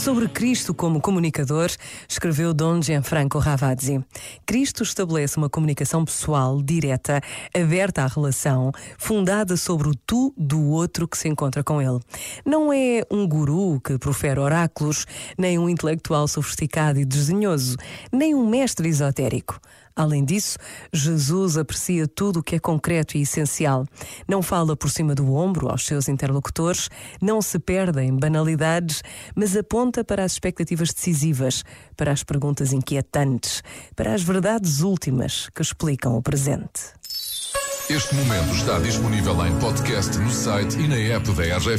Sobre Cristo como comunicador, escreveu Dom Gianfranco Ravazzi. Cristo estabelece uma comunicação pessoal, direta, aberta à relação, fundada sobre o tu do outro que se encontra com ele. Não é um guru que profere oráculos, nem um intelectual sofisticado e desdenhoso, nem um mestre esotérico. Além disso, Jesus aprecia tudo o que é concreto e essencial. Não fala por cima do ombro aos seus interlocutores, não se perde em banalidades, mas aponta para as expectativas decisivas, para as perguntas inquietantes, para as verdades últimas que explicam o presente. Este momento está disponível em podcast no site e na app da RGF.